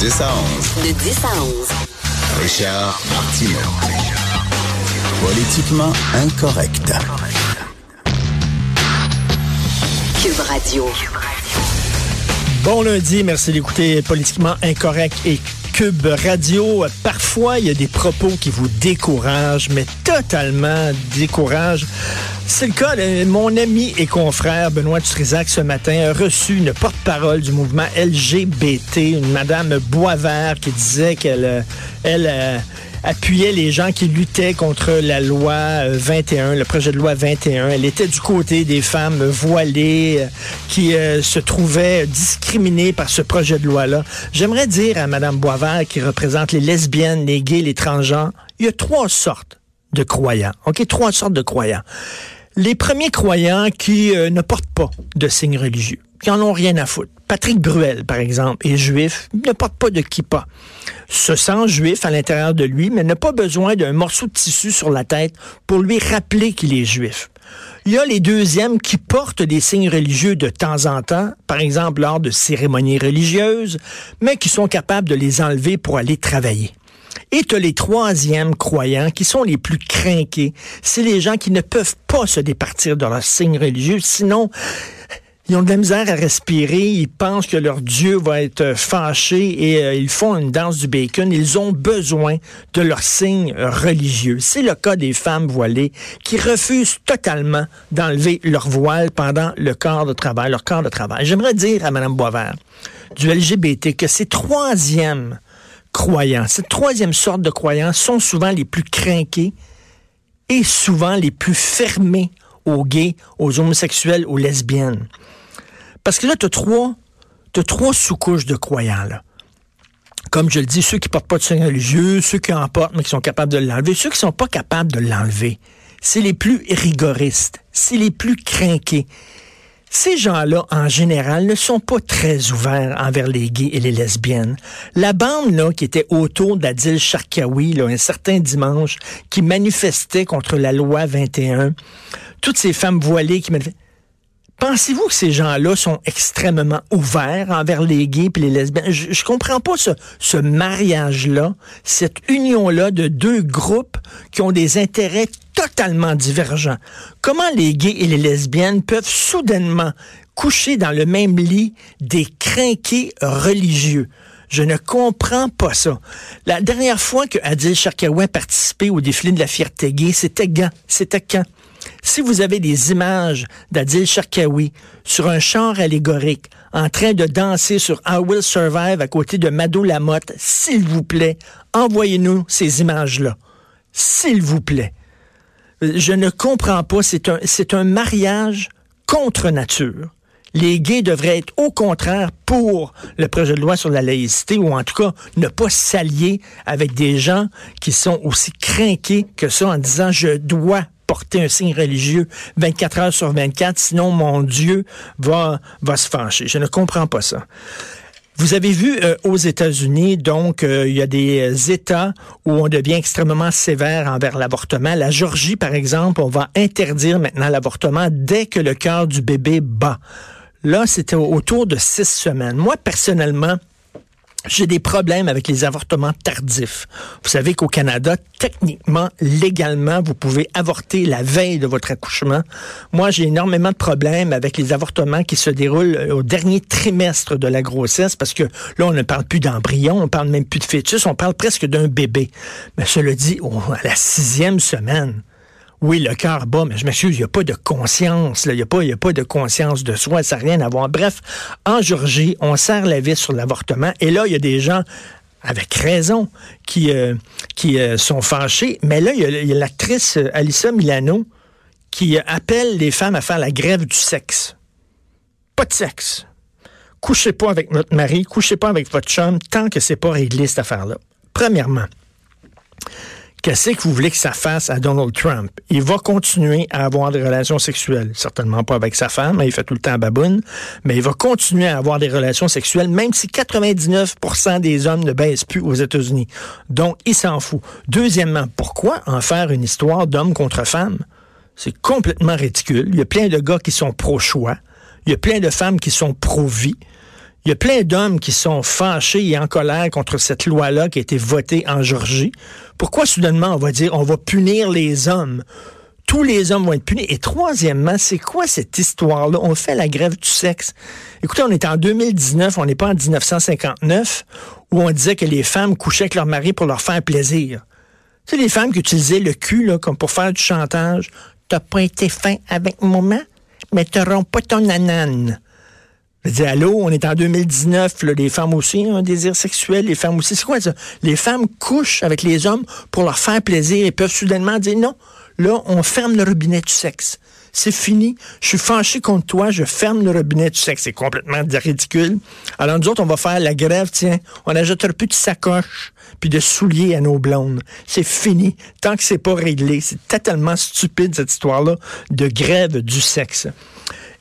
10 à 11. De 10 à 11. Richard Martineau. Politiquement incorrect. Cube Radio. Bon lundi, merci d'écouter Politiquement Incorrect et Cube Radio. Parfois, il y a des propos qui vous découragent, mais totalement découragent. C'est le cas mon ami et confrère Benoît Trisac ce matin a reçu une porte-parole du mouvement LGBT, une madame Boisvert qui disait qu'elle elle, euh, appuyait les gens qui luttaient contre la loi 21, euh, le projet de loi 21. Elle était du côté des femmes voilées euh, qui se trouvaient discriminées par ce projet de loi-là. J'aimerais dire à madame Boisvert qui représente les lesbiennes, les gays, les transgenres, il y a trois sortes de croyants. OK, trois sortes de croyants les premiers croyants qui euh, ne portent pas de signes religieux, qui en ont rien à foutre. Patrick Bruel, par exemple, est juif, ne porte pas de kippa. Se sent juif à l'intérieur de lui, mais n'a pas besoin d'un morceau de tissu sur la tête pour lui rappeler qu'il est juif. Il y a les deuxièmes qui portent des signes religieux de temps en temps, par exemple lors de cérémonies religieuses, mais qui sont capables de les enlever pour aller travailler. Et tu les troisièmes croyants qui sont les plus crainqués. C'est les gens qui ne peuvent pas se départir de leur signe religieux, sinon ils ont de la misère à respirer, ils pensent que leur Dieu va être fâché et euh, ils font une danse du bacon. Ils ont besoin de leur signe religieux. C'est le cas des femmes voilées qui refusent totalement d'enlever leur voile pendant le corps de travail, leur corps de travail. J'aimerais dire à Mme Boisvert du LGBT que ces troisièmes croyants. Cette troisième sorte de croyants sont souvent les plus crainqués et souvent les plus fermés aux gays, aux homosexuels, aux lesbiennes. Parce que là, tu as trois, sous-couches de croyants. Comme je le dis, ceux qui portent pas de signe religieux, ceux qui en portent mais qui sont capables de l'enlever, ceux qui sont pas capables de l'enlever, c'est les plus rigoristes, c'est les plus crainqués. Ces gens-là, en général, ne sont pas très ouverts envers les gays et les lesbiennes. La bande là, qui était autour d'Adil Sharkawi là, un certain dimanche, qui manifestait contre la loi 21, toutes ces femmes voilées qui manifestaient, Pensez-vous que ces gens-là sont extrêmement ouverts envers les gays et les lesbiennes? Je, comprends pas ce, mariage-là, cette union-là de deux groupes qui ont des intérêts totalement divergents. Comment les gays et les lesbiennes peuvent soudainement coucher dans le même lit des crinqués religieux? Je ne comprends pas ça. La dernière fois que Adil Sharkawa participé au défilé de la fierté gay, c'était quand? C'était quand? Si vous avez des images d'Adil Sharkawi sur un char allégorique en train de danser sur I Will Survive à côté de Mado Lamotte, s'il vous plaît, envoyez-nous ces images-là. S'il vous plaît. Je ne comprends pas. C'est un, mariage contre nature. Les gays devraient être au contraire pour le projet de loi sur la laïcité ou en tout cas ne pas s'allier avec des gens qui sont aussi crainqués que ça en disant je dois porter un signe religieux 24 heures sur 24, sinon mon Dieu va, va se fâcher. Je ne comprends pas ça. Vous avez vu euh, aux États-Unis, donc, euh, il y a des États où on devient extrêmement sévère envers l'avortement. La Georgie, par exemple, on va interdire maintenant l'avortement dès que le cœur du bébé bat. Là, c'était autour de six semaines. Moi, personnellement, j'ai des problèmes avec les avortements tardifs. Vous savez qu'au Canada, techniquement, légalement, vous pouvez avorter la veille de votre accouchement. Moi, j'ai énormément de problèmes avec les avortements qui se déroulent euh, au dernier trimestre de la grossesse parce que là, on ne parle plus d'embryon, on parle même plus de fœtus, on parle presque d'un bébé. Mais cela dit, à la sixième semaine, oui, le cœur bat, mais je m'excuse, il n'y a pas de conscience, il n'y a, pas, de conscience de soi, ça n'a rien à voir. Bref, en Georgie, on serre la vis sur l'avortement, et là, il y a des gens avec raison, qui, euh, euh, sont fâchés. Mais là, il y a, l'actrice euh, Alissa Milano qui appelle les femmes à faire la grève du sexe. Pas de sexe. Couchez pas avec votre mari, couchez pas avec votre chum tant que c'est pas réglé cette affaire-là. Premièrement, Qu'est-ce que vous voulez que ça fasse à Donald Trump? Il va continuer à avoir des relations sexuelles. Certainement pas avec sa femme, il fait tout le temps baboune, mais il va continuer à avoir des relations sexuelles, même si 99% des hommes ne baissent plus aux États-Unis. Donc, il s'en fout. Deuxièmement, pourquoi en faire une histoire d'homme contre femme? C'est complètement ridicule. Il y a plein de gars qui sont pro-choix. Il y a plein de femmes qui sont pro-vie. Il y a plein d'hommes qui sont fâchés et en colère contre cette loi-là qui a été votée en Georgie. Pourquoi soudainement on va dire on va punir les hommes? Tous les hommes vont être punis. Et troisièmement, c'est quoi cette histoire-là? On fait la grève du sexe. Écoutez, on est en 2019, on n'est pas en 1959, où on disait que les femmes couchaient avec leur mari pour leur faire plaisir. Tu sais, les femmes qui utilisaient le cul là, comme pour faire du chantage. T'as pas été fin avec maman, mais t'auras pas ton anane. Je dis, allô, on est en 2019, là, les femmes aussi ont un désir sexuel, les femmes aussi. C'est quoi ça? Les femmes couchent avec les hommes pour leur faire plaisir et peuvent soudainement dire non. Là, on ferme le robinet du sexe. C'est fini. Je suis fâché contre toi, je ferme le robinet du sexe. C'est complètement ridicule. Alors, nous autres, on va faire la grève, tiens. On n'ajoutera plus de sacoches puis de souliers à nos blondes. C'est fini. Tant que c'est pas réglé. C'est totalement stupide, cette histoire-là de grève du sexe.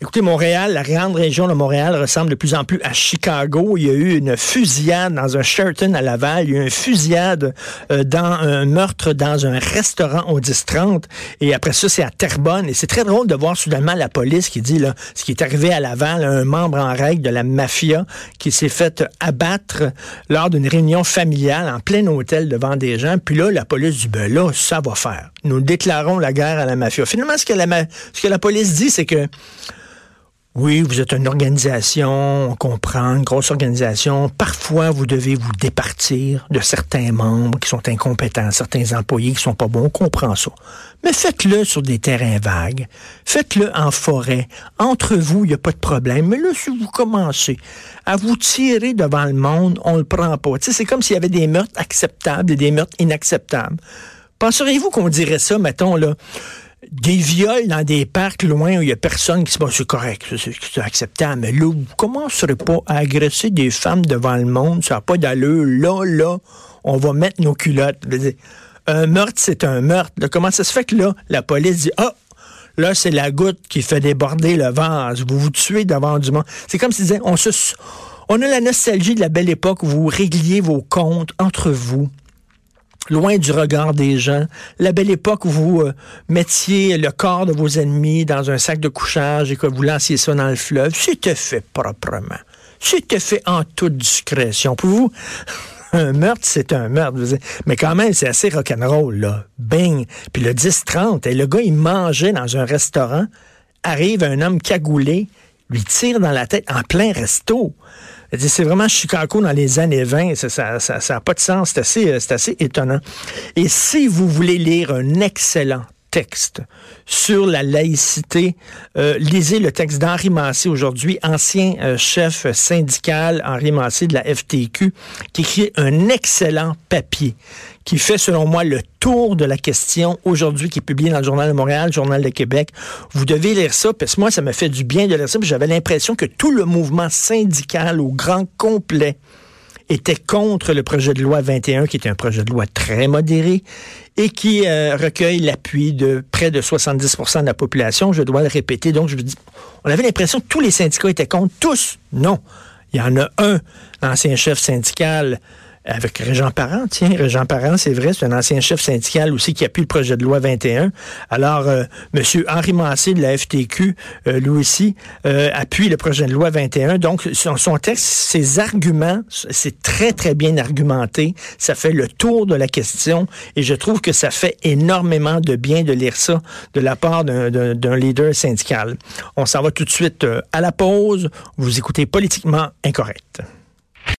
Écoutez, Montréal, la grande région de Montréal ressemble de plus en plus à Chicago. Il y a eu une fusillade dans un Sheraton à Laval. Il y a eu une fusillade euh, dans un meurtre dans un restaurant au 10-30. Et après ça, c'est à Terrebonne. Et c'est très drôle de voir soudainement la police qui dit là, ce qui est arrivé à Laval, un membre en règle de la mafia qui s'est fait abattre lors d'une réunion familiale en plein hôtel devant des gens. Puis là, la police dit, ben là, ça va faire. Nous déclarons la guerre à la mafia. Finalement, ce que la, ce que la police dit, c'est que oui, vous êtes une organisation, on comprend, une grosse organisation. Parfois, vous devez vous départir de certains membres qui sont incompétents, certains employés qui sont pas bons, on comprend ça. Mais faites-le sur des terrains vagues. Faites-le en forêt. Entre vous, il n'y a pas de problème. Mais là, si vous commencez à vous tirer devant le monde, on le prend pas. c'est comme s'il y avait des meurtres acceptables et des meurtres inacceptables. Penseriez-vous qu'on dirait ça, mettons, là, des viols dans des parcs loin où il n'y a personne qui se passe, c'est correct, c'est acceptable. Mais là, vous commencerez pas à agresser des femmes devant le monde, ça n'a pas d'allure. Là, là, on va mettre nos culottes. Un meurtre, c'est un meurtre. comment ça se fait que là, la police dit, ah, là, c'est la goutte qui fait déborder le vase. Vous vous tuez devant du monde. C'est comme si on se, on a la nostalgie de la belle époque où vous régliez vos comptes entre vous loin du regard des gens. La belle époque où vous euh, mettiez le corps de vos ennemis dans un sac de couchage et que vous lanciez ça dans le fleuve, c'était fait proprement. C'était fait en toute discrétion. Pour vous, un meurtre, c'est un meurtre. Mais quand même, c'est assez rock'n'roll, là. Bing. Puis le 10-30, et le gars, il mangeait dans un restaurant. Arrive un homme cagoulé, lui tire dans la tête en plein resto. C'est vraiment Chicago dans les années 20. Ça n'a ça, ça, pas de sens. C'est assez, euh, assez étonnant. Et si vous voulez lire un excellent texte sur la laïcité. Euh, lisez le texte d'Henri Massé aujourd'hui, ancien euh, chef syndical Henri Massé de la FTQ, qui écrit un excellent papier qui fait, selon moi, le tour de la question aujourd'hui, qui est publié dans le Journal de Montréal, Journal de Québec. Vous devez lire ça, parce que moi, ça m'a fait du bien de lire ça, j'avais l'impression que tout le mouvement syndical au grand complet était contre le projet de loi 21, qui est un projet de loi très modéré et qui euh, recueille l'appui de près de 70% de la population. Je dois le répéter. Donc, je vous dis, on avait l'impression que tous les syndicats étaient contre. Tous, non. Il y en a un, ancien chef syndical avec Régent Parent. Tiens, Régent Parent, c'est vrai, c'est un ancien chef syndical aussi qui appuie le projet de loi 21. Alors, euh, M. Henri Massé de la FTQ, euh, lui aussi, euh, appuie le projet de loi 21. Donc, son, son texte, ses arguments, c'est très, très bien argumenté. Ça fait le tour de la question et je trouve que ça fait énormément de bien de lire ça de la part d'un leader syndical. On s'en va tout de suite à la pause. Vous écoutez Politiquement Incorrect.